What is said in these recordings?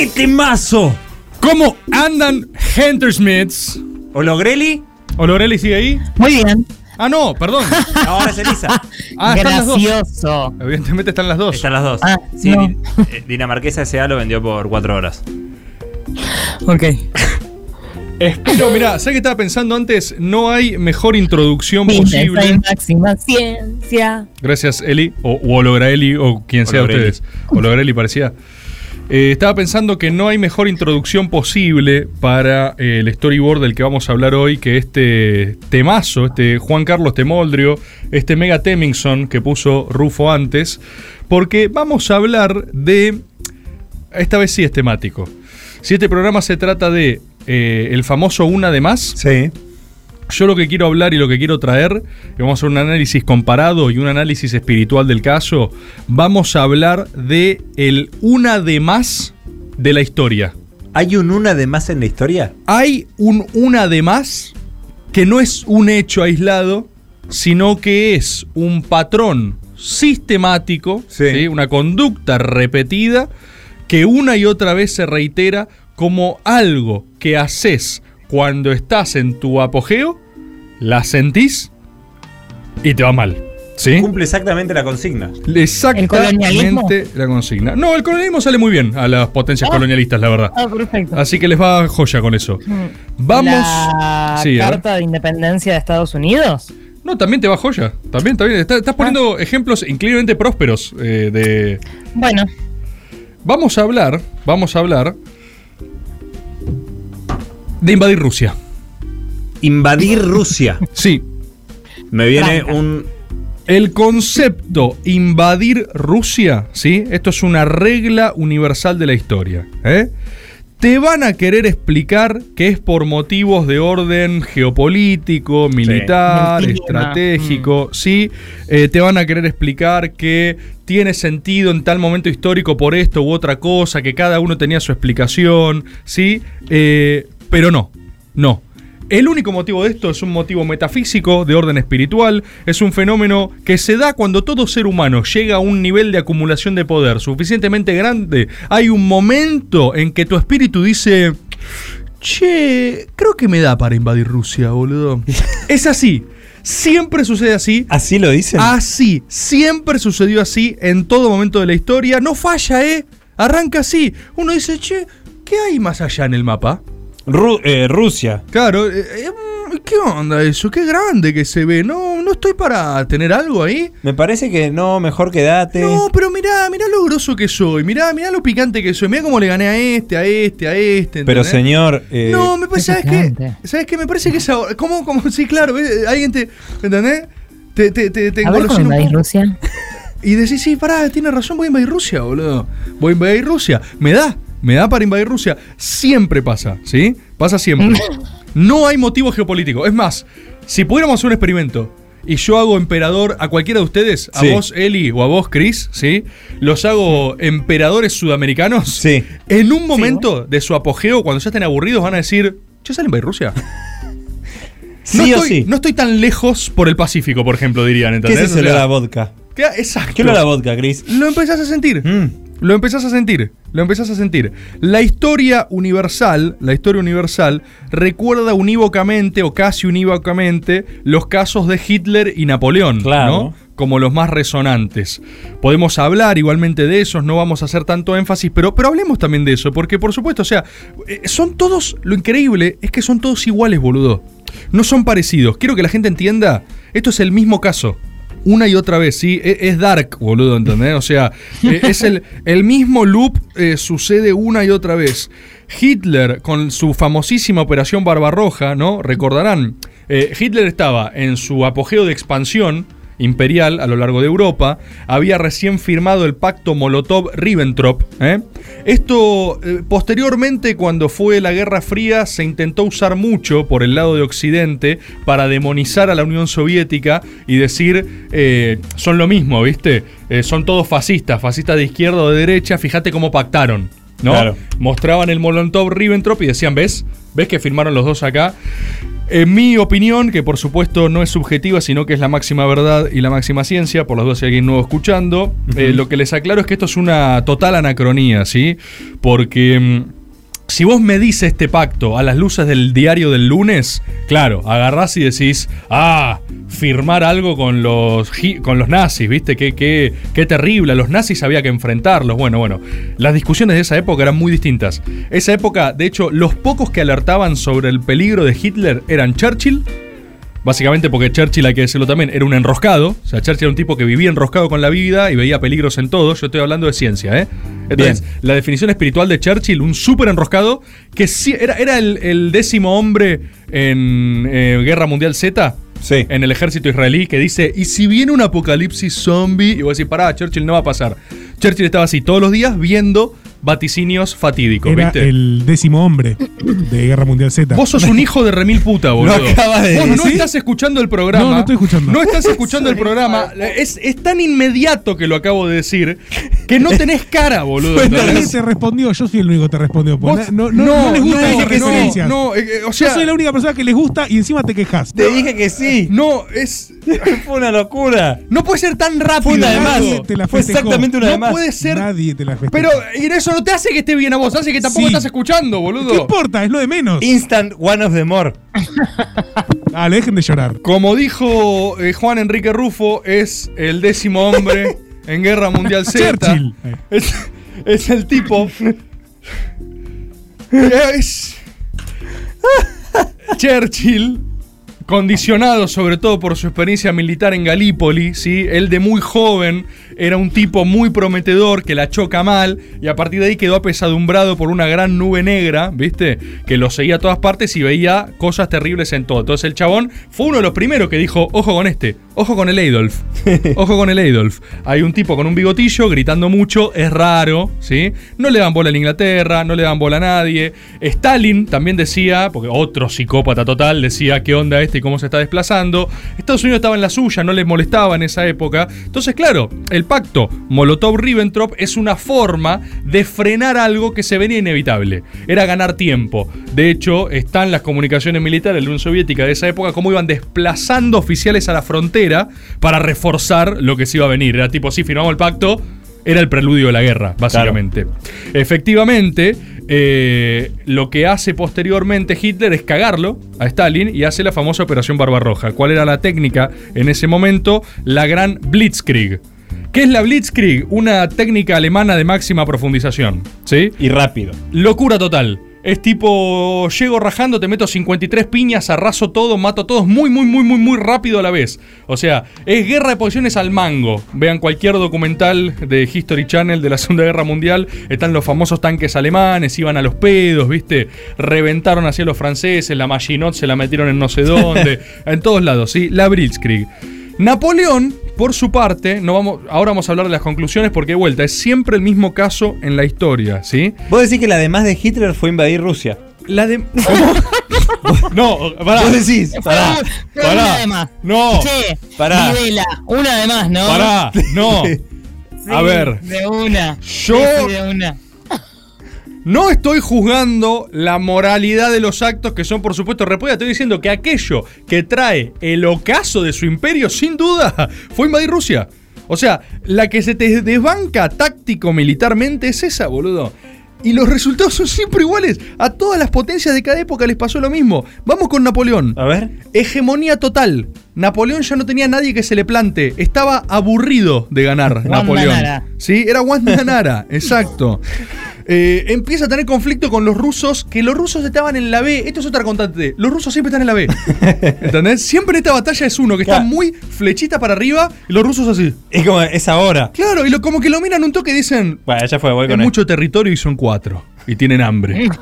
¡Qué temazo! ¿Cómo andan Smiths? ¿Ologrelli? ¿Ologrelli sigue ahí? Muy bien. Ah, no, perdón. Ahora es Elisa. Ah, están las dos. Gracioso. Evidentemente están las dos. Están las dos. Ah, sí, no. Eh, Dinamarquesa S.A. lo vendió por cuatro horas. Ok. Pero mira, ¿sabes qué estaba pensando antes? No hay mejor introducción posible. en máxima ciencia. Gracias, Eli, o u Olograeli, o quien sea Ologrelli. ustedes. Olograeli parecía. Eh, estaba pensando que no hay mejor introducción posible para eh, el storyboard del que vamos a hablar hoy que este temazo, este Juan Carlos Temoldrio, este Mega Temingson que puso Rufo antes, porque vamos a hablar de. Esta vez sí es temático. Si este programa se trata de eh, el famoso una de más, Sí. Yo lo que quiero hablar y lo que quiero traer, vamos a hacer un análisis comparado y un análisis espiritual del caso, vamos a hablar de el una de más de la historia. ¿Hay un una de más en la historia? Hay un una de más que no es un hecho aislado, sino que es un patrón sistemático, Sí. ¿sí? una conducta repetida que una y otra vez se reitera como algo que haces cuando estás en tu apogeo, la sentís y te va mal. ¿Sí? Cumple exactamente la consigna. Exactamente la consigna. No, el colonialismo sale muy bien a las potencias Ah. colonialistas, la verdad. Ah, perfecto. Así que les va joya con eso. Mm. Vamos. La Sí. Carta de Independencia de Estados Unidos. No, también te va joya. También, también. Está- Estás poniendo Ah. ejemplos increíblemente prósperos eh, de. Bueno, Vamos a hablar. Vamos a hablar. De invadir Rusia. Invadir Rusia. Sí. Me viene Franca. un. El concepto invadir Rusia, ¿sí? Esto es una regla universal de la historia. ¿eh? Te van a querer explicar que es por motivos de orden geopolítico, militar, estratégico, ¿sí? Eh, te van a querer explicar que tiene sentido en tal momento histórico por esto u otra cosa, que cada uno tenía su explicación, ¿sí? Eh, pero no, no. El único motivo de esto es un motivo metafísico, de orden espiritual, es un fenómeno que se da cuando todo ser humano llega a un nivel de acumulación de poder suficientemente grande. Hay un momento en que tu espíritu dice, che, creo que me da para invadir Rusia, boludo. es así, siempre sucede así. ¿Así lo dicen? Así, siempre sucedió así en todo momento de la historia. No falla, ¿eh? Arranca así. Uno dice, che, ¿qué hay más allá en el mapa? Ru- eh, Rusia. Claro, eh, eh, mm, ¿qué onda eso? Qué grande que se ve. No, no estoy para tener algo ahí. Me parece que no, mejor quedate. No, pero mirá, mirá lo grosso que soy. Mirá, mirá lo picante que soy. Mirá cómo le gané a este, a este, a este. pero señor. eh, No, me parece, ¿sabes qué? ¿Sabes qué? Me parece que es ahora. ¿Cómo, cómo? Sí, claro, eh, alguien te. ¿Entendés? Te, te, te, te a ver cómo un. Rusia. Y decís, sí, pará, tiene razón, voy a invadir Rusia, boludo. Voy a invadir Rusia. Me da, me da para invadir Rusia. Siempre pasa, ¿sí? Pasa siempre. No hay motivo geopolítico. Es más, si pudiéramos hacer un experimento y yo hago emperador a cualquiera de ustedes, a Sí. vos, Eli, o a vos, Chris, ¿sí? Los hago emperadores sudamericanos. Sí. En un momento de su apogeo, cuando ya estén aburridos, van a decir, ¿ya salen a invadir Rusia? sí no, o estoy, sí. no estoy tan lejos por el Pacífico, por ejemplo, dirían. ¿Qué ¿entendés? es eso O sea, la vodka? ¿qué- Exacto. ¿Qué es la vodka, Chris? Lo empezás a sentir. Mm. Lo empezás a sentir. Lo empezás a sentir. La historia universal, la historia universal, recuerda unívocamente o casi unívocamente los casos de Hitler y Napoleón. Claro. ¿no? como los más resonantes. Podemos hablar igualmente de esos, no vamos a hacer tanto énfasis, pero, pero hablemos también de eso, porque por supuesto, o sea, eh, son todos, lo increíble es que son todos iguales, boludo. No son parecidos. Quiero que la gente entienda, esto es el mismo caso. Una y otra vez, ¿sí? E- Es dark, boludo, ¿entendés? O sea, eh, es el, el mismo loop eh, sucede una y otra vez. Hitler, con su famosísima Operación Barbarroja, ¿no? Recordarán, eh, Hitler estaba en su apogeo de expansión imperial a lo largo de Europa, había recién firmado el pacto Molotov-Ribbentrop. ¿eh? Esto, eh, posteriormente, cuando fue la Guerra Fría, se intentó usar mucho por el lado de Occidente para demonizar a la Unión Soviética y decir, eh, son lo mismo, ¿viste? Son todos fascistas, fascistas de izquierda o de derecha, fíjate cómo pactaron. ¿No? Claro. Mostraban el Molotov-Ribbentrop y decían, ¿ves? ¿Ves que firmaron los dos acá? En mi opinión, que por supuesto no es subjetiva, sino que es la máxima verdad y la máxima ciencia, por las dos si hay alguien nuevo escuchando, eh, lo que les aclaro es que esto es una total anacronía, ¿sí? Porque mm, si vos medís este pacto a las luces del diario del lunes, claro, agarrás y decís, ah, firmar algo con los, con los nazis, ¿viste? Qué, qué, qué terrible, a los nazis había que enfrentarlos. Bueno, bueno, las discusiones de esa época eran muy distintas. Esa época, de hecho, los pocos que alertaban sobre el peligro de Hitler eran Churchill, Básicamente porque Churchill, hay que decirlo también, era un enroscado. O sea, Churchill era un tipo que vivía enroscado con la vida y veía peligros en todo. Yo estoy hablando de ciencia, ¿eh? Entonces, Bien. la definición espiritual de Churchill, un súper enroscado, que sí, era, era el, el décimo hombre en eh, Guerra Mundial Z. Sí. En el ejército israelí que dice, ¿y si viene un apocalipsis zombie? Y vos decís, pará, Churchill no va a pasar. Churchill estaba así todos los días viendo vaticinios fatídicos, Era ¿viste? el décimo hombre de Guerra Mundial Z. Vos sos un hijo de remil puta, boludo. acabas de Vos no decir. estás escuchando el programa. No, no estoy escuchando. No estás escuchando el programa. Es, es tan inmediato que lo acabo de decir que no tenés cara, boludo. Nadie ¿entendés? te respondió, yo soy el único que te respondió. Vos- porque No, no, no, les gusta no, esas no, referencias. no, eh, eh, o yo sea, soy la única persona que les gusta y encima te quejas. Te dije que sí. no, es. Fue una locura. No puede ser tan rápido. Fue una de más. Nadie te la Fue festejó. exactamente una de No más. puede ser. Nadie te la festeja. Pero y eso no te hace que esté bien a vos, hace que tampoco Sí. estás escuchando, boludo. ¿Qué importa? Es lo de menos. Instant one of the more. Dale, dejen de llorar. Como dijo eh, Juan Enrique Rufo, es el décimo hombre en Guerra Mundial Z. Churchill. Es, es el tipo. Es. Churchill, condicionado sobre todo por su experiencia militar en Galípoli, ¿sí? Él de muy joven era un tipo muy prometedor que la choca mal y a partir de ahí quedó apesadumbrado por una gran nube negra, ¿viste? Que lo seguía a todas partes y veía cosas terribles en todo. Entonces el chabón fue uno de los primeros que dijo, ojo con este, ojo con el Adolf, ojo con el Adolf. Hay un tipo con un bigotillo gritando mucho, es raro, ¿sí? No le dan bola a Inglaterra, no le dan bola a nadie. Stalin también decía, porque otro psicópata total decía qué onda este y cómo se está desplazando. Estados Unidos estaba en la suya, no les molestaba en esa época. Entonces, claro, el pacto Molotov-Ribbentrop es una forma de frenar algo que se venía inevitable. Era ganar tiempo. De hecho, están las comunicaciones militares de la Unión Soviética de esa época, cómo iban desplazando oficiales a la frontera para reforzar lo que se iba a venir. Era tipo, sí, firmamos el pacto, era el preludio de la guerra, básicamente. Efectivamente, eh, lo que hace posteriormente Hitler es cagarlo a Stalin y hace la famosa Operación Barbarroja. ¿Cuál era la técnica en ese momento? La gran Blitzkrieg. ¿Qué es la Blitzkrieg? Una técnica alemana de máxima profundización. ¿Sí? Y rápido. Locura total. Es tipo, llego rajando, te meto 53 piñas, arraso todo, mato a todos muy, muy, muy, muy, muy rápido a la vez. O sea, es guerra de posiciones al mango. Vean cualquier documental de History Channel de la Segunda Guerra Mundial. Están los famosos tanques alemanes, iban a los pedos, ¿viste? Reventaron hacia los franceses, la Maginot se la metieron en no sé dónde. en todos lados, ¿sí? La Blitzkrieg. Napoleón, por su parte, no vamos, ahora vamos a hablar de las conclusiones porque de vuelta es siempre el mismo caso en la historia, ¿sí? Vos decís que la de más de Hitler fue invadir Rusia. La de. no, pará. Vos decís, pará. pará. una de más. No. Che, Pará. Videla, una de más, ¿no? Pará, no. Sí, A ver. De una. Yo- de una. No estoy juzgando la moralidad de los actos que son, por supuesto, repudiados. Estoy diciendo que aquello que trae el ocaso de su imperio, sin duda, fue invadir Rusia. O sea, la que se te desbanca táctico-militarmente es esa, boludo. Y los resultados son siempre iguales. A todas las potencias de cada época les pasó lo mismo. Vamos con Napoleón. A ver. Hegemonía total. Napoleón ya no tenía nadie que se le plante. Estaba aburrido de ganar Napoleón. Nara. Sí, era Wanda Nara, exacto. Eh, empieza a tener conflicto con los rusos, que los rusos estaban en la B. Esto es otra constante. Los rusos siempre están en la B. ¿Entendés? Siempre en esta batalla es uno que está muy flechita para arriba y los rusos así. Es como, es ahora. Claro, y lo- como que lo miran un toque y dicen, Bueno, ya fue, voy con él. mucho territorio y son cuatro. Y tienen hambre.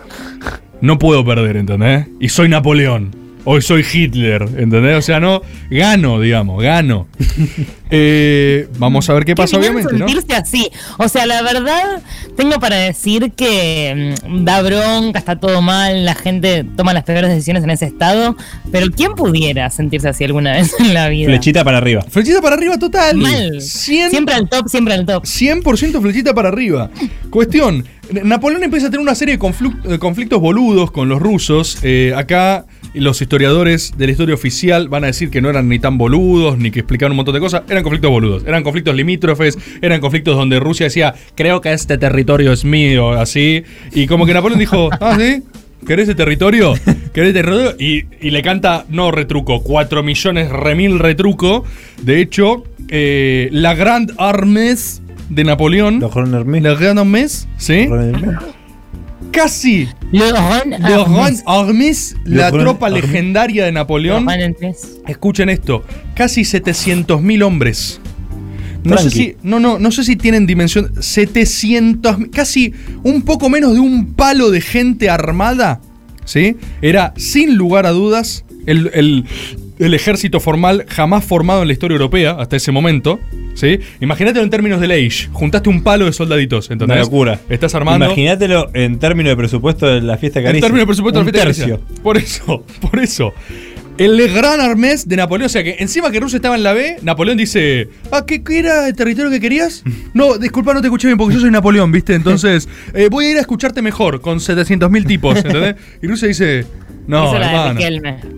No puedo perder, ¿entendés? Y soy Napoleón. Hoy soy Hitler, ¿entendés? O sea, no, gano, digamos, gano. Eh, vamos a ver qué pasa, bien obviamente, ¿no? sentirse así. O sea, la verdad, tengo para decir que mm, da bronca, está todo mal, la gente toma las peores decisiones en ese estado. Pero ¿quién pudiera sentirse así alguna vez en la vida? Flechita para arriba. Flechita para arriba total. Mal. 100, Siempre al top, siempre al top. 100% flechita para arriba. Cuestión, Napoleón empieza a tener una serie de eh, conflictos boludos con los rusos. Eh, acá los historiadores de la historia oficial van a decir que no eran ni tan boludos, ni que explicaban un montón de cosas. Eran conflictos boludos. Eran conflictos limítrofes, eran conflictos donde Rusia decía, creo que este territorio es mío, así. Y como que Napoleón dijo, ah, sí. ¿Querés ese territorio? ¿Querés ese territorio? Y, y le canta, no retruco, 4 millones remil retruco. De hecho, eh, la Grand Armée de Napoleón. Los Grand Armée. La Armée, ¿sí? Grand Armée. Casi. Le Grand Armée, la tropa legendaria de Napoleón. Escuchen esto, casi 700.000 hombres. No sé, si, no, no, no sé si tienen dimensión. 700, casi un poco menos de un palo de gente armada. ¿Sí? Era, sin lugar a dudas, el, el- el ejército formal jamás formado en la historia europea hasta ese momento. ¿Sí? Imagínatelo en términos de Leish. Juntaste un palo de soldaditos, ¿entendés? Una locura. Estás armando. Imagínatelo en términos de presupuesto de la fiesta En caricia. términos de presupuesto Un de la fiesta tercio. Caricia. Por eso, por eso. El gran armés de Napoleón, o sea que encima que Rusia estaba en la B, Napoleón dice, ah, ¿qué, qué era el territorio que querías? No, disculpa, no te escuché bien porque yo soy Napoleón, ¿viste? Entonces, eh, voy a ir a escucharte mejor con 700.000 tipos, ¿entendés? Y Rusia dice, no, hermano.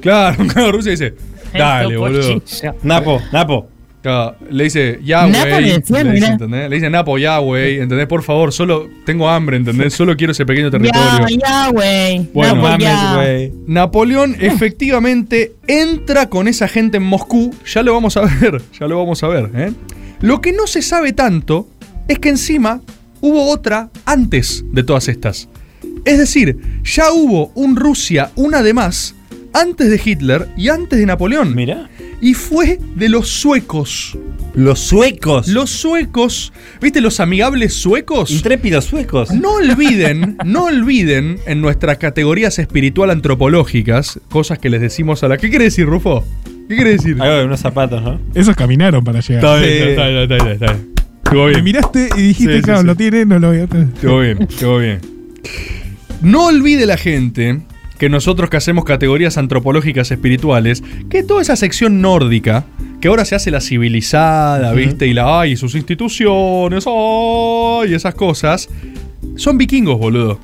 Claro, claro, Rusia dice, dale, boludo. Napo, Napo. Claro, le dice, ya, güey. le dice, Napo, ya, güey. ¿Entendés? Por favor, solo tengo hambre, ¿entendés? Solo quiero ese pequeño territorio. Ya, ya, güey. Bueno, No, pues, güey. Napoleón efectivamente entra con esa gente en Moscú. Ya lo vamos a ver, ya lo vamos a ver. ¿eh? Lo que no se sabe tanto es que encima hubo otra antes de todas estas. Es decir, ya hubo un Rusia, una de más, antes de Hitler y antes de Napoleón. Mira. Y fue de los suecos. Los suecos. Los suecos, ¿viste los amigables suecos? intrépidos suecos. No olviden, no olviden en nuestras categorías espiritual antropológicas, cosas que les decimos a la. ¿Qué quiere decir, Rufo? ¿Qué quiere decir? Algo de unos zapatos, ¿no? Esos caminaron para llegar. Está bien, Sí. está bien, está bien, está bien. Estuvo Me bien. miraste y dijiste, Sí, sí, claro, sí. lo tiene, no lo voy a tener. Estuvo bien, estuvo bien. No olvide la gente que nosotros que hacemos categorías antropológicas espirituales, que toda esa sección nórdica, que ahora se hace la civilizada, ¿viste? Y la ay, y sus instituciones, ay, y esas cosas, son vikingos, boludo.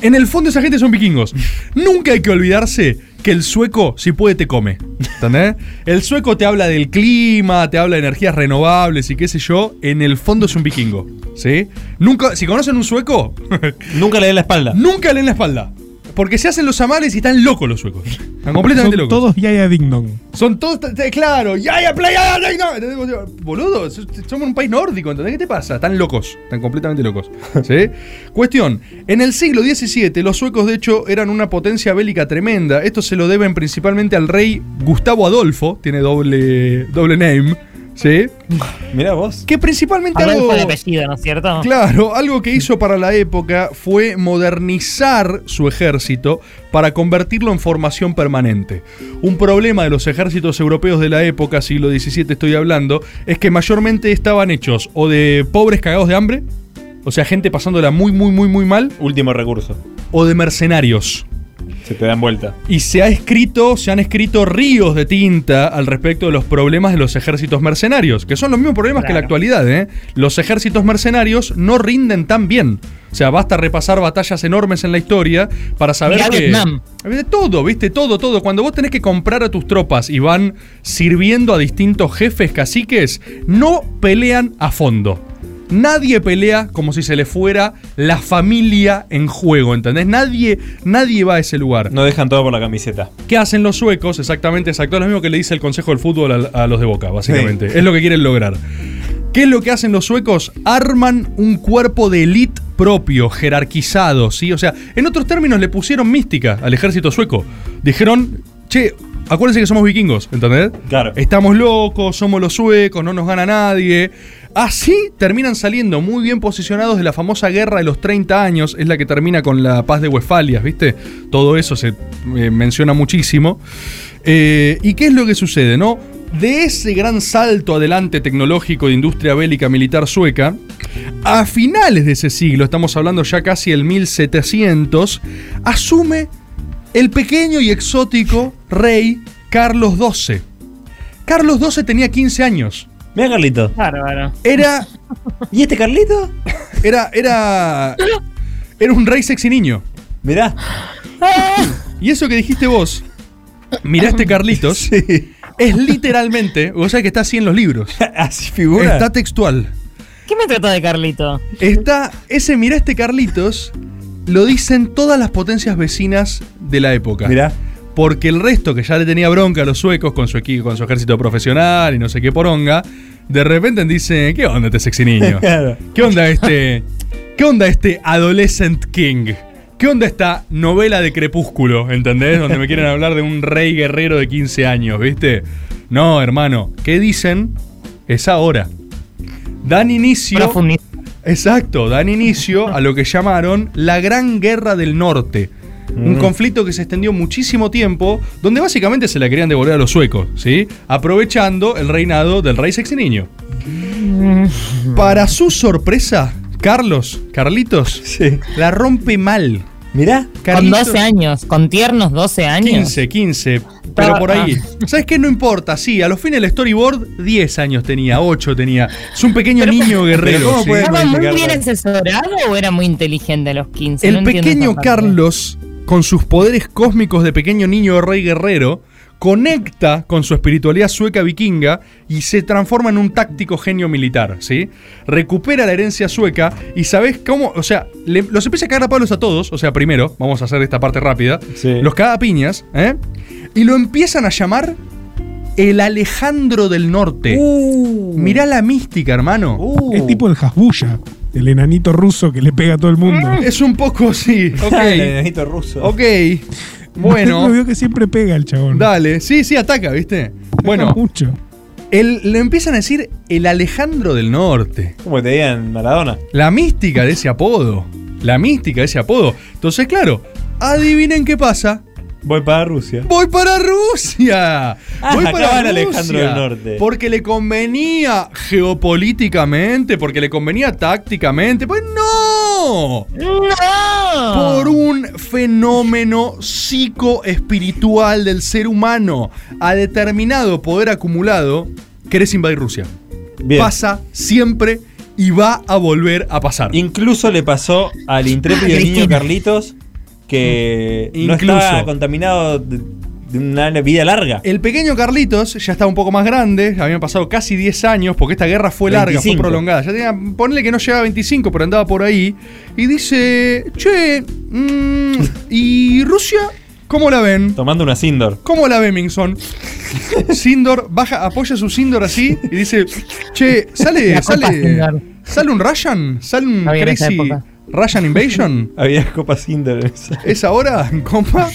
En el fondo esa gente son vikingos. Nunca hay que olvidarse que el sueco, si puede, te come. ¿Entendés? El sueco te habla del clima, te habla de energías renovables y qué sé yo. En el fondo es un vikingo. ¿Sí? Nunca, si conocen un sueco, Nunca le den la espalda. nunca leen la espalda. Porque se hacen los amales y están locos los suecos. Están completamente Son locos. todos Yaya Ding Dong. Son todos, claro, ya, ya, playa, ya, ya, ¿entendés? Boludo, somos un país nórdico, ¿entendés? ¿Qué te pasa? Están locos, están completamente locos. ¿Sí? Cuestión, en el siglo XVII los suecos de hecho eran una potencia bélica tremenda. Esto se lo deben principalmente al rey Gustavo Adolfo, tiene doble, doble name, ¿sí? Mira vos. Que principalmente algo... de apellido, ¿no es cierto? Claro, algo que hizo para la época fue modernizar su ejército para convertirlo en formación permanente. Un problema de los ejércitos europeos de la época, siglo XVII estoy hablando, es que mayormente estaban hechos o de pobres cagados de hambre, o sea, gente pasándola muy, muy, muy, muy mal, Último recurso. o de mercenarios. Se te dan vuelta. Y se ha escrito, se han escrito ríos de tinta al respecto de los problemas de los ejércitos mercenarios, que son los mismos problemas que la actualidad, ¿eh? Los ejércitos mercenarios no rinden tan bien. O sea, basta repasar batallas enormes en la historia para saber Mirá que. Vietnam. De todo, ¿viste? Todo, todo. Cuando vos tenés que comprar a tus tropas y van sirviendo a distintos jefes caciques, no pelean a fondo. Nadie pelea como si se le fuera la familia en juego, ¿entendés? Nadie, nadie va a ese lugar. No dejan todo por la camiseta. ¿Qué hacen los suecos? Exactamente, exacto. Lo mismo que le dice el Consejo del Fútbol a, a los de Boca, básicamente. Es lo que quieren lograr. ¿Qué es lo que hacen los suecos? Arman un cuerpo de élite propio, jerarquizado, ¿sí? O sea, en otros términos le pusieron mística al ejército sueco. Dijeron, che, acuérdense que somos vikingos, ¿entendés? Claro. Estamos locos, somos los suecos, no nos gana nadie. Así terminan saliendo muy bien posicionados de la famosa guerra de los 30 años, es la que termina con la paz de Westfalia, ¿viste? Todo eso se eh, menciona muchísimo. Eh, ¿Y qué es lo que sucede, no? De ese gran salto adelante tecnológico de industria bélica militar sueca, a finales de ese siglo, estamos hablando ya casi el 1700, asume el pequeño y exótico rey Carlos XII. Carlos XII tenía 15 años. Mira, Carlito. Bárbaro. Era. ¿Y este Carlito? Era. Era. Era un rey sexy niño. Mirá. Y eso que dijiste vos, mirá este Carlitos, es literalmente. Vos sabés que está así en los libros. Así figura. Está textual. ¿Qué me trató de Carlito? Está. Ese mirá este Carlitos. Lo dicen todas las potencias vecinas de la época. Mirá. Porque el resto, que ya le tenía bronca a los suecos con su equipo, con su ejército profesional y no sé qué poronga, de repente dicen, ¿qué onda este sexy niño? ¿Qué onda este. ¿Qué onda este Adolescent King? ¿Qué onda esta novela de crepúsculo? ¿Entendés? Donde me quieren hablar de un rey guerrero de 15 años, ¿viste? No, hermano. ¿Qué dicen? Es ahora. Dan inicio. Exacto, dan inicio a lo que llamaron la Gran Guerra del Norte. Un Mm. conflicto que se extendió muchísimo tiempo, donde básicamente se la querían devolver a los suecos, ¿sí? Aprovechando el reinado del rey sexy niño. Para su sorpresa, Carlos, Carlitos, Sí. la rompe mal. Mirá. Con Carlitos- 12 años, con tiernos 12 años. 15, 15, pero por ahí. ¿Sabes qué? No importa, sí, a los fines del storyboard 10 años tenía, 8 tenía. Es un pequeño niño guerrero. ¿cómo ¿sí? puede ¿Estaba muy bien asesorado o era muy inteligente a los 15? El No pequeño. Carlos, con sus poderes cósmicos de pequeño niño rey guerrero, conecta con su espiritualidad sueca vikinga y se transforma en un táctico genio militar, ¿sí? Recupera la herencia sueca y ¿sabés cómo? O sea, le- los empieza a cagar a palos a todos, o sea, primero, vamos a hacer esta parte rápida, Sí. los caga a piñas, ¿eh? Y lo empiezan a llamar el Alejandro del Norte. Uh. Mirá la mística, hermano. Uh. Es tipo el Hasbulla, el enanito ruso que le pega a todo el mundo. Es un poco así, El ok. enanito ruso. Ok. Bueno. veo que siempre pega el chabón. Dale, sí, sí, ataca, ¿viste? Ataca Bueno, mucho. el, le empiezan a decir el Alejandro del Norte. Como te digan Maradona. La mística de ese apodo. La mística de ese apodo. Entonces, claro, adivinen qué pasa. Voy para Rusia. Voy para Rusia. Ah, Voy para Rusia. Alejandro del Norte. Porque le convenía geopolíticamente, porque le convenía tácticamente. Pues no. ¡No! por un fenómeno psicoespiritual del ser humano a determinado poder acumulado, querés invadir Rusia. Bien. Pasa siempre y va a volver a pasar. Incluso le pasó al intrépido niño Carlitos que no Incluso. estaba contaminado de, de una vida larga. El pequeño Carlitos ya estaba un poco más grande, habían pasado casi 10 años, porque esta guerra fue larga, 25. fue prolongada. Ya tenía, ponle que no llegaba a 25, pero andaba por ahí. Y dice, che, mm, ¿y Rusia? ¿Cómo la ven? Tomando una Sindor. ¿Cómo la ve Mingson? Sindor baja, apoya su Sindor así y dice, che, sale, sale, sale un Russian, sale un No crazy época. Russian Invasion. Había Copa esa. ¿Es ahora, compa?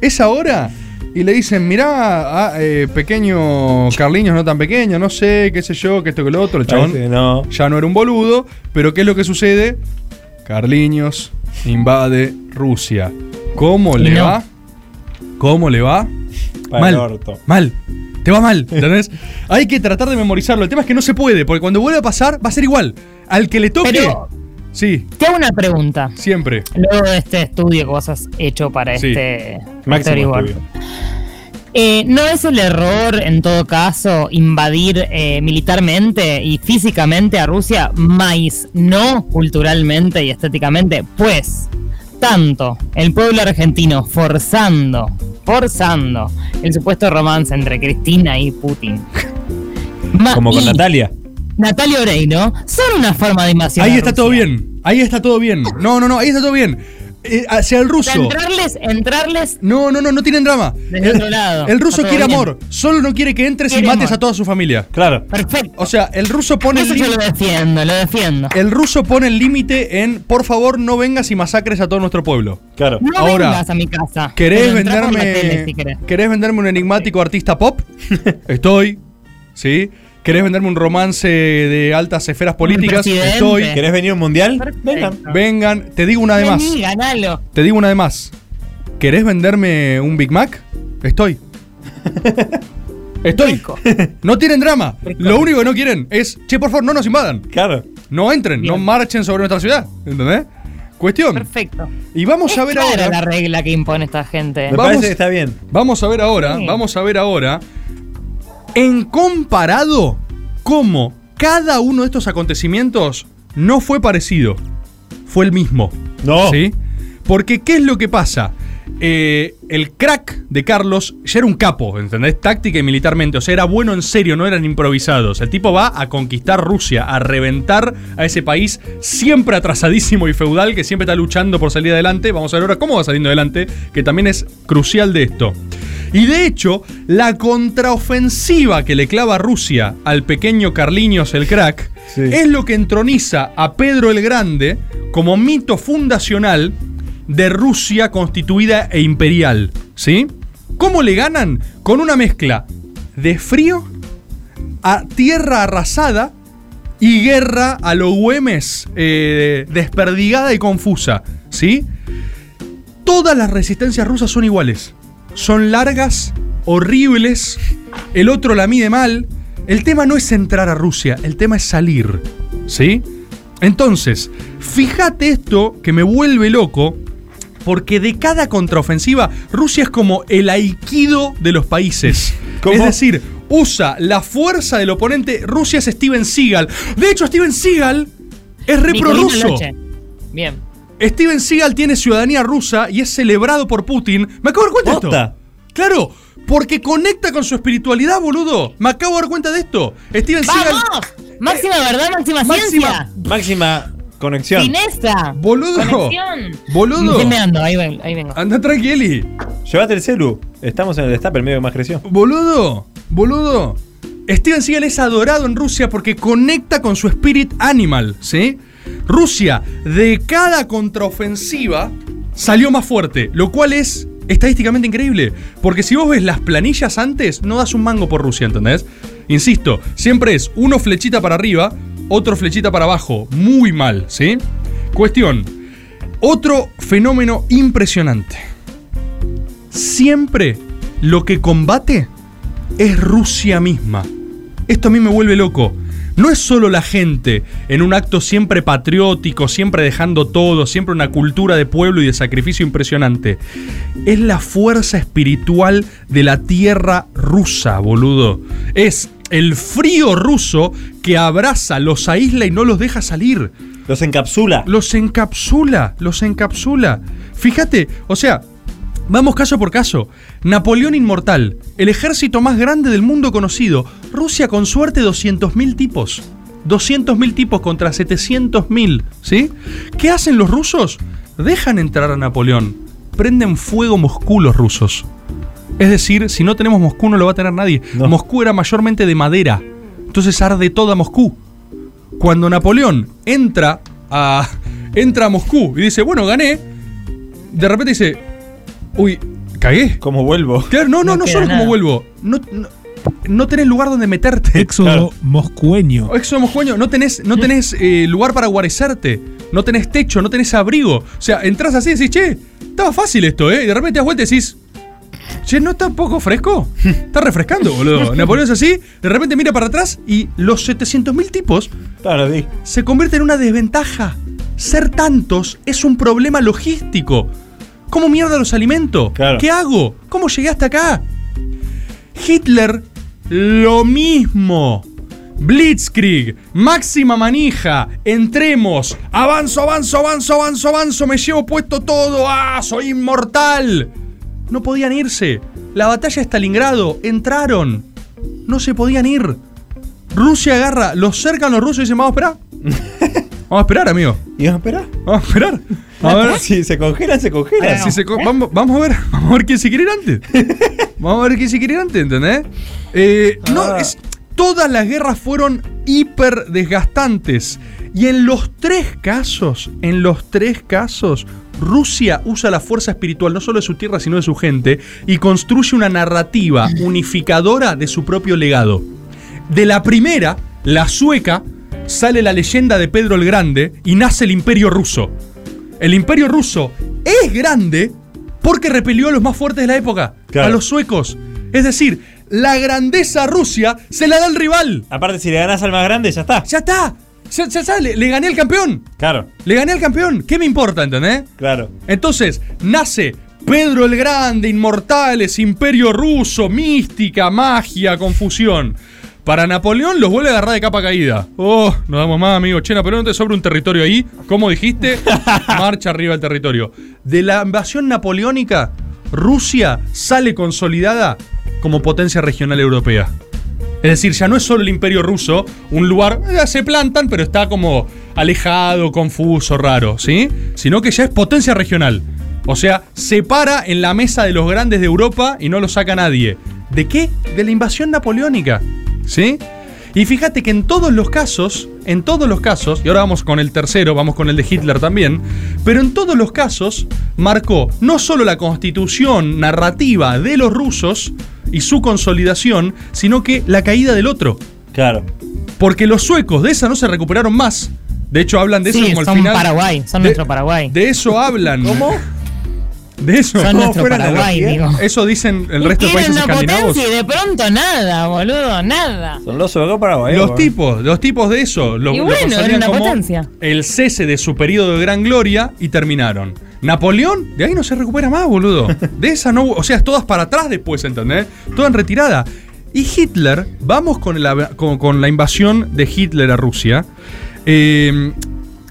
¿Es ahora? Y le dicen, mirá, ah, eh, pequeño Carliños, no tan pequeño, no sé, qué sé yo, que esto que lo otro. El chabón Parece que no. ya no era un boludo, pero ¿qué es lo que sucede? Carliños invade Rusia. ¿Cómo le no. va? ¿Cómo le va? Para mal. el orto. Mal. Te va mal, ¿entendés? Hay que tratar de memorizarlo. El tema es que no se puede, porque cuando vuelva a pasar, va a ser igual. Al que le toque. Pero- Sí, Te hago una pregunta. siempre. Luego de este estudio que vos has hecho para Sí. este Máximo estudio. Eh, ¿No es el error, en todo caso, invadir eh, militarmente y físicamente a Rusia, más no culturalmente y estéticamente? Pues, tanto el pueblo argentino forzando, forzando el supuesto romance entre Cristina y Putin. Ma- Como con y- Natalia. Natalia Oreiro son una forma de invasión. Ahí está Rusia. todo bien. Ahí está todo bien. No, no, no, ahí está todo bien. Eh, hacia el ruso. entrarles, entrarles No, no, no, no tienen drama. Desde el, otro lado. el ruso quiere bien. amor. Solo no quiere que entres y mates amor. a toda su familia. Claro. perfecto. O sea, el ruso pone el Eso yo lo límite. defiendo, lo defiendo. El ruso pone el límite en por favor no vengas y masacres a todo nuestro pueblo. Claro. No Ahora, vengas a mi casa. ¿Querés venderme. tele si querés. ¿Querés venderme un enigmático artista pop? Estoy. ¿Sí? ¿Querés venderme un romance de altas esferas políticas? Estoy. ¿Querés venir a un mundial? Perfecto. Vengan. Vengan. Te digo una de más. Vení, ganalo. Te digo una de más. ¿Querés venderme un Big Mac? Estoy. Estoy. Rico. No tienen drama. Rico. Lo único que no quieren es, che, por favor, no nos invadan. Claro. No entren, no marchen sobre nuestra ciudad. ¿Entendés? Cuestión. Perfecto. Y vamos Es a ver clara ahora. la regla que impone esta gente. Me Vamos- parece que está bien. Vamos a ver ahora, Sí. vamos a ver ahora, en comparado, cómo cada uno de estos acontecimientos no fue parecido, fue el mismo. No. ¿Sí? Porque, ¿qué es lo que pasa? Eh, el crack de Carlos ya era un capo, ¿entendés? Táctica y militarmente, o sea, era bueno en serio, no eran improvisados. El tipo va a conquistar Rusia, a reventar a ese país siempre atrasadísimo y feudal que siempre está luchando por salir adelante. Vamos a ver ahora cómo va saliendo adelante, que también es crucial de esto. Y de hecho, la contraofensiva que le clava Rusia al pequeño Carliños el crack Sí. es lo que entroniza a Pedro el Grande como mito fundacional de Rusia constituida e imperial. ¿Sí? ¿Cómo le ganan? Con una mezcla de frío a tierra arrasada y guerra a lo Güemes eh, desperdigada y confusa. ¿Sí? Todas las resistencias rusas son iguales. Son largas, horribles, el otro la mide mal. El tema no es entrar a Rusia, el tema es salir. ¿Sí? Entonces, fíjate esto que me vuelve loco, porque de cada contraofensiva, Rusia es como el aikido de los países. ¿Cómo? Es decir, usa la fuerza del oponente. Rusia es Steven Seagal. De hecho, Steven Seagal es re Nicolino prorruso. Loche. Bien. Steven Seagal tiene ciudadanía rusa y es celebrado por Putin. Me acabo de dar cuenta de esto. Claro, porque conecta con su espiritualidad, boludo. Me acabo de dar cuenta de esto. Steven Seagal. ¡Vamos! Máxima verdad, máxima, máxima- ciencia. Máxima conexión. Fineza. Boludo. Conexión. Boludo. Me estoy meando, ahí, ven- ahí vengo. Anda tranquili. Llévate el celu. Estamos en el destape, el medio que más creció. Boludo. Boludo. Steven Seagal es adorado en Rusia porque conecta con su spirit animal, ¿sí? Rusia, de cada contraofensiva, salió más fuerte, lo cual es estadísticamente increíble. Porque si vos ves las planillas antes, no das un mango por Rusia, ¿entendés? Insisto, siempre es uno flechita para arriba, otro flechita para abajo. Muy mal, ¿sí? Cuestión. Otro fenómeno impresionante. Siempre lo que combate es Rusia misma. Esto a mí me vuelve loco. No es solo la gente en un acto siempre patriótico, siempre dejando todo, siempre una cultura de pueblo y de sacrificio impresionante. Es la fuerza espiritual de la tierra rusa, boludo. Es el frío ruso que abraza, los aísla y no los deja salir. Los encapsula. Los encapsula, los encapsula. Fíjate, o sea, vamos caso por caso. Napoleón Inmortal, el ejército más grande del mundo conocido. Rusia con suerte 200.000 tipos. 200.000 tipos contra 700.000, ¿sí? ¿Qué hacen los rusos? Dejan entrar a Napoleón. Prenden fuego Moscú los rusos. Es decir, si no tenemos Moscú no lo va a tener nadie. No. Moscú era mayormente de madera. Entonces arde toda Moscú cuando Napoleón entra a, entra a Moscú y dice, bueno, gané, de repente dice, uy, cagué. ¿Cómo vuelvo? Claro, no, no, No no, solo como nada. vuelvo, no, no, no tenés lugar donde meterte. Éxodo Claro. moscueño. Éxodo moscueño, no tenés, no tenés eh, lugar para guarecerte, no tenés techo, no tenés abrigo. O sea, entras así y decís, che, estaba fácil esto, ¿eh? Y de repente te das vuelta y decís, che, ¿no está un poco fresco? Está refrescando, boludo. Napoleón es así, de repente mira para atrás y los 700.000 tipos se convierte en una desventaja. Ser tantos es un problema logístico. ¿Cómo mierda los alimento? Claro. ¿Qué hago? ¿Cómo llegué hasta acá? Hitler, lo mismo. Blitzkrieg, máxima manija, entremos, avanzo, avanzo, avanzo, avanzo, avanzo, me llevo puesto todo, ah, soy inmortal. No podían irse. La batalla de Stalingrado, entraron. No se podían ir. Rusia agarra, los cercan los rusos y dicen, vamos a esperar. Vamos a esperar, amigo. ¿Y vamos a esperar? Vamos a esperar. Vamos a ver. Si se congelan, se congelan. Si se co- vamos, vamos a ver, vamos a ver quién se quiere ir antes. Vamos a ver quién se quiere ir antes, ¿entendés? Eh, no, Ah. es- todas las guerras fueron hiper desgastantes. Y en los tres casos, en los tres casos, Rusia usa la fuerza espiritual no solo de su tierra, sino de su gente, y construye una narrativa unificadora de su propio legado. De la primera, la sueca, sale la leyenda de Pedro el Grande y nace el imperio ruso. El imperio ruso es grande porque repelió a los más fuertes de la época, Claro. a los suecos. Es decir, la grandeza Rusia se la da al rival. Aparte, si le ganas al más grande, ya está. Ya está. Ya, ya está, le, le gané al campeón. Claro, Le gané al campeón. ¿Qué me importa, entendés? claro. Entonces, nace Pedro el Grande, Inmortales, Imperio Ruso, mística, magia, confusión. Para Napoleón los vuelve a agarrar de capa caída. Oh, nos damos más, amigo. Che, Napoleón, ¿no te sobra un territorio ahí? ¿Cómo dijiste? Marcha arriba el territorio. De la invasión napoleónica, Rusia sale consolidada como potencia regional europea. Es decir, ya no es solo el imperio ruso, un lugar, eh, se plantan, pero está como alejado, confuso, raro, ¿sí? Sino que ya es potencia regional. O sea, se para en la mesa de los grandes de Europa y no lo saca nadie. ¿De qué? De la invasión napoleónica, ¿sí? Y fíjate que en todos los casos, en todos los casos, y ahora vamos con el tercero, vamos con el de Hitler también, pero en todos los casos marcó no solo la constitución narrativa de los rusos y su consolidación, sino que la caída del otro. Claro. Porque los suecos de esa no se recuperaron más. De hecho, hablan de eso Sí, como al son final. Paraguay, son de, nuestro Paraguay. De eso hablan. ¿Cómo? De eso. son ¿Cómo nuestro fue la Paraguay, digo. Eso dicen el resto de países escandinavos. y de pronto nada, boludo, nada. Son los paraguayos. Los weón. tipos, los tipos de eso, lo, Y lo bueno, era una como potencia. el cese de su periodo de gran gloria y terminaron. Napoleón, de ahí no se recupera más, boludo. De esa no, o sea, todas para atrás después, ¿entendés? Toda en retirada. Y Hitler, vamos con la, con, con la invasión de Hitler a Rusia. Eh,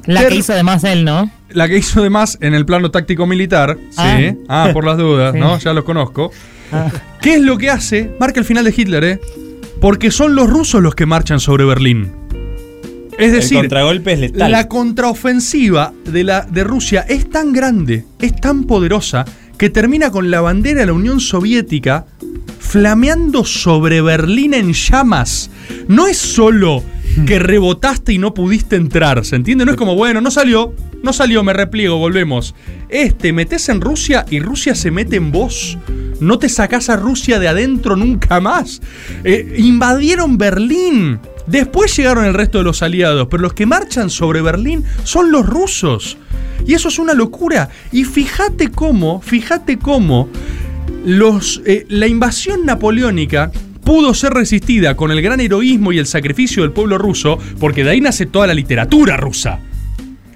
La que hizo de más él, ¿no? La que hizo de más en el plano táctico militar. Ah. Sí. Ah, por las dudas, Sí. ¿no? Ya los conozco. Ah. ¿Qué es lo que hace? Marca el final de Hitler, ¿eh? Porque son los rusos los que marchan sobre Berlín. Es El decir, contragolpe es letal. la contraofensiva de, la, de Rusia es tan grande, es tan poderosa, que termina con la bandera de la Unión Soviética flameando sobre Berlín en llamas. No es solo que rebotaste y no pudiste entrar, ¿se entiende? No es como, bueno, no salió, no salió, me repliego, volvemos. Este, metes en Rusia y Rusia se mete en vos. No te sacás a Rusia de adentro nunca más. Eh, invadieron Berlín. Después llegaron el resto de los aliados, pero los que marchan sobre Berlín son los rusos. Y eso es una locura. Y fíjate cómo, fíjate cómo los, eh, la invasión napoleónica pudo ser resistida con el gran heroísmo y el sacrificio del pueblo ruso, porque de ahí nace toda la literatura rusa.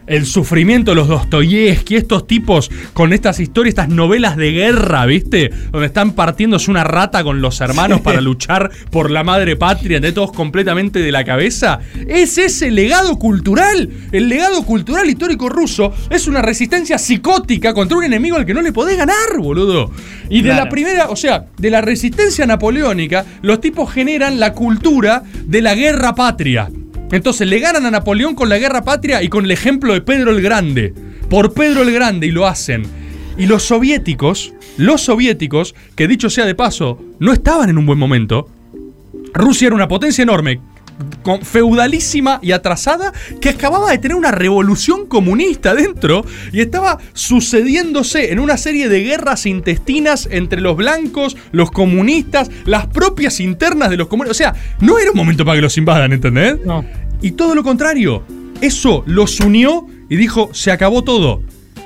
El sufrimiento de los Dostoyevsky, estos tipos con estas historias, estas novelas de guerra, ¿viste? Donde están partiéndose una rata con los hermanos para luchar por la madre patria, de todos completamente de la cabeza. Es ese legado cultural. El legado cultural histórico ruso es una resistencia psicótica contra un enemigo al que no le podés ganar, boludo. Y de la primera, o sea, de la resistencia napoleónica, los tipos generan la cultura de la guerra patria. Entonces le ganan a Napoleón con la guerra patria y con el ejemplo de Pedro el Grande. Por Pedro el Grande y lo hacen. Y los soviéticos, los soviéticos, que dicho sea de paso, no estaban en un buen momento. Rusia era una potencia enorme, feudalísima y atrasada, que acababa de tener una revolución comunista dentro y estaba sucediéndose en una serie de guerras intestinas entre los blancos, los comunistas, las propias internas de los comunistas. O sea, no era un momento para que los invadan, ¿entendés? No. Y todo lo contrario. Eso los unió y dijo, se acabó todo.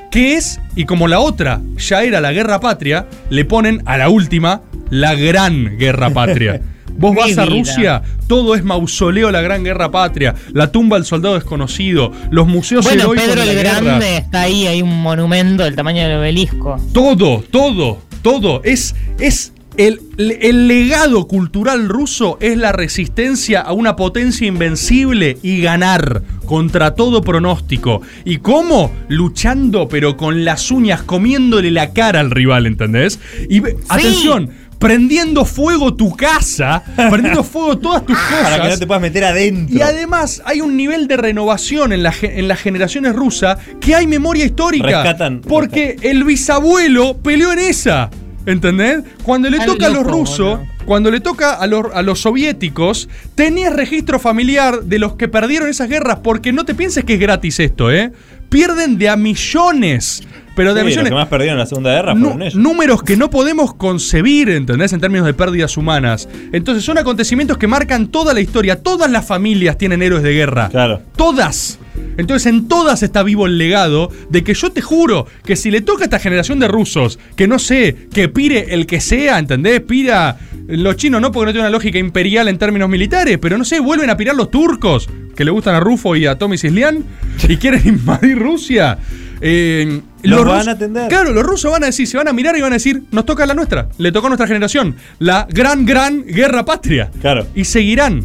¿Qué es? Y como la otra ya era la guerra patria, le ponen a la última la gran guerra patria. Vos Mi vas a vida. Rusia, todo es mausoleo la gran guerra patria, la tumba del soldado desconocido, los museos Bueno, heroicos Pedro de la el guerra. Grande está ahí, hay un monumento del tamaño del obelisco. Todo, todo, todo. Es, es el, el legado cultural ruso es la resistencia a una potencia invencible y ganar contra todo pronóstico. ¿Y cómo? Luchando, pero con las uñas, comiéndole la cara al rival, ¿entendés? Y atención, prendiendo fuego tu casa, prendiendo fuego todas tus cosas. Para que no te puedas meter adentro. Y además hay un nivel de renovación en, la en las generaciones rusas que hay memoria histórica. Rescatan- porque el bisabuelo peleó en esa. ¿Entendés? Cuando le Al toca a los rusos, cuando le toca a los, a los soviéticos, tenías registro familiar de los que perdieron esas guerras, porque no te pienses que es gratis esto, ¿eh? Pierden de a millones. Pero de Sí, los millones. que más perdieron en la Segunda Guerra Nu- fueron ellos. números que no podemos concebir, ¿entendés? En términos de pérdidas humanas. Entonces son acontecimientos que marcan toda la historia. Todas las familias tienen héroes de guerra. Claro. Todas. Entonces en todas está vivo el legado de que yo te juro que si le toca a esta generación de rusos, que no sé, que pire el que sea, ¿entendés? Pira los chinos no porque no tiene una lógica imperial en términos militares, pero no sé, vuelven a pirar los turcos, que le gustan a Rufo y a Tommy Cislián, y quieren invadir Rusia. Eh, Los van a atender. Claro, los rusos van a decir, se van a mirar y van a decir, nos toca la nuestra, le tocó a nuestra generación, la gran, gran guerra patria. Claro. Y seguirán.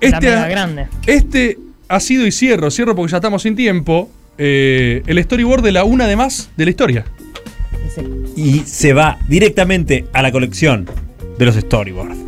La Este, mega grande. este ha sido y cierro, cierro porque ya estamos sin tiempo. eh, el storyboard de la una de más de la historia. Y se va directamente a la colección de los storyboards.